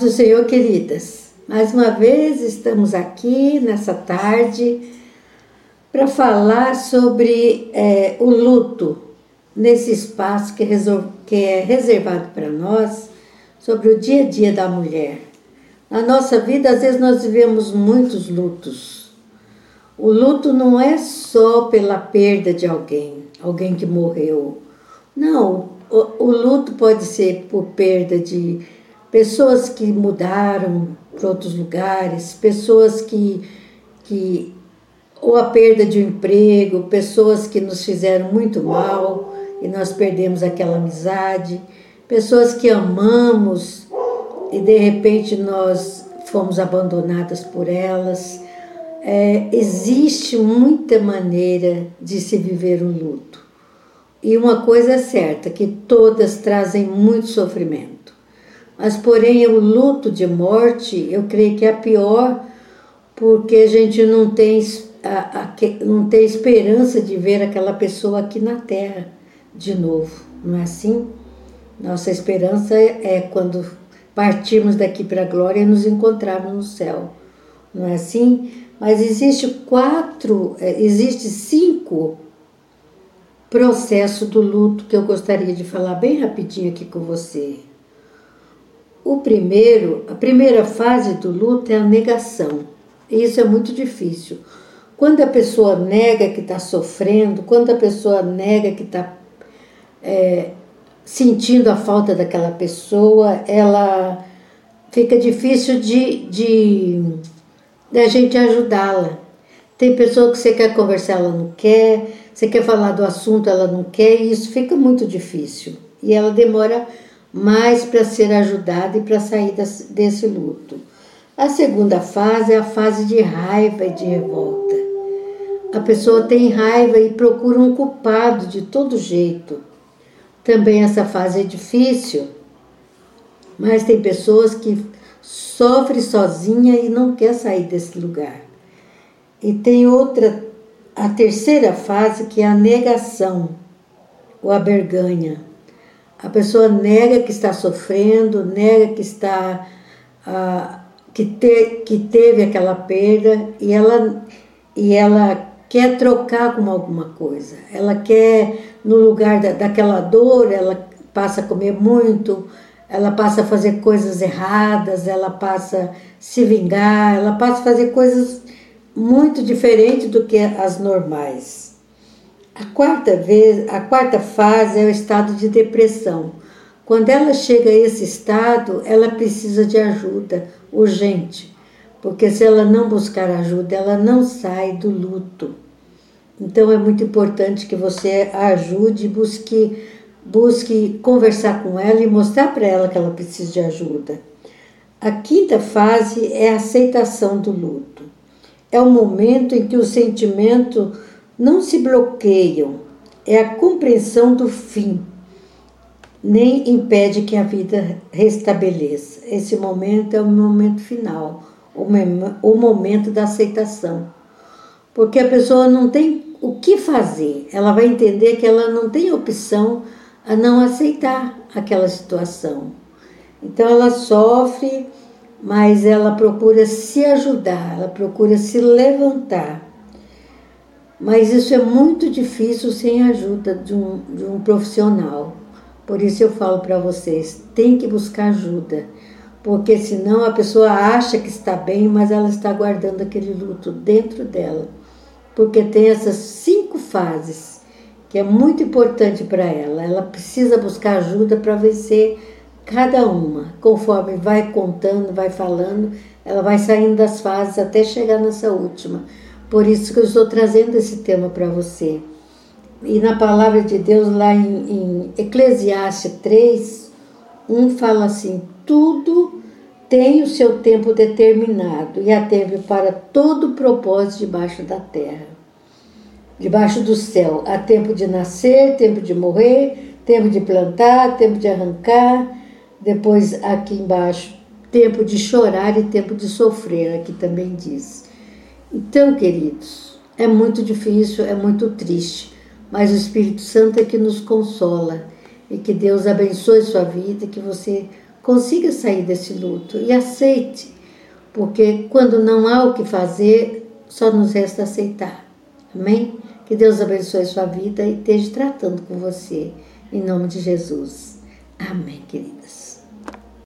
Do Senhor, queridas. Mais uma vez estamos aqui nessa tarde para falar sobre é, o luto nesse espaço que, que é reservado para nós, sobre o dia a dia da mulher. Na nossa vida, às vezes, nós vivemos muitos lutos. O luto não é só pela perda de alguém, alguém que morreu. Não, o, o luto pode ser por perda de pessoas que mudaram para outros lugares, pessoas que, que ou a perda de um emprego, pessoas que nos fizeram muito mal e nós perdemos aquela amizade, pessoas que amamos e de repente nós fomos abandonadas por elas. É, existe muita maneira de se viver um luto. E uma coisa é certa, que todas trazem muito sofrimento. Mas, porém, o luto de morte, eu creio que é pior, porque a gente não tem, a, a, não tem esperança de ver aquela pessoa aqui na terra de novo, não é assim? Nossa esperança é, quando partirmos daqui para a glória e nos encontrarmos no céu, não é assim? Mas existe quatro, é, existe cinco processos do luto que eu gostaria de falar bem rapidinho aqui com você. O primeiro, a primeira fase do luto é a negação. E isso é muito difícil. Quando a pessoa nega que está sofrendo, quando a pessoa nega que está é, sentindo a falta daquela pessoa, ela fica difícil de, de, de a gente ajudá-la. Tem pessoa que você quer conversar, ela não quer, você quer falar do assunto, ela não quer, e isso fica muito difícil. E ela demora mais para ser ajudada e para sair desse luto. A segunda fase é a fase de raiva e de revolta. A pessoa tem raiva e procura um culpado de todo jeito. Também essa fase é difícil, mas tem pessoas que sofrem sozinha e não quer sair desse lugar. E tem outra, a terceira fase que é a negação, ou a berganha a pessoa nega que está sofrendo, nega que está ah, que, te, que teve aquela perda e ela e ela quer trocar com alguma coisa. Ela quer no lugar da, daquela dor, ela passa a comer muito, ela passa a fazer coisas erradas, ela passa a se vingar, ela passa a fazer coisas muito diferentes do que as normais. A quarta vez, a quarta fase é o estado de depressão. Quando ela chega a esse estado, ela precisa de ajuda urgente, porque se ela não buscar ajuda, ela não sai do luto. Então é muito importante que você a ajude, busque, busque conversar com ela e mostrar para ela que ela precisa de ajuda. A quinta fase é a aceitação do luto. É o momento em que o sentimento não se bloqueiam, é a compreensão do fim, nem impede que a vida restabeleça. Esse momento é o momento final, o momento da aceitação. Porque a pessoa não tem o que fazer, ela vai entender que ela não tem opção a não aceitar aquela situação. Então ela sofre, mas ela procura se ajudar, ela procura se levantar. Mas isso é muito difícil sem a ajuda de um, de um profissional. Por isso eu falo para vocês, tem que buscar ajuda, porque senão a pessoa acha que está bem, mas ela está guardando aquele luto dentro dela. Porque tem essas cinco fases que é muito importante para ela. Ela precisa buscar ajuda para vencer cada uma. Conforme vai contando, vai falando, ela vai saindo das fases até chegar nessa última por isso que eu estou trazendo esse tema para você. E na palavra de Deus, lá em, em Eclesiastes 3, 1 fala assim: tudo tem o seu tempo determinado e a tempo para todo propósito debaixo da terra, debaixo do céu. Há tempo de nascer, tempo de morrer, tempo de plantar, tempo de arrancar. Depois, aqui embaixo, tempo de chorar e tempo de sofrer, aqui também diz. Então, queridos, é muito difícil, é muito triste, mas o Espírito Santo é que nos consola e que Deus abençoe sua vida, que você consiga sair desse luto e aceite, porque quando não há o que fazer, só nos resta aceitar. Amém? Que Deus abençoe sua vida e esteja tratando com você. Em nome de Jesus. Amém, queridas.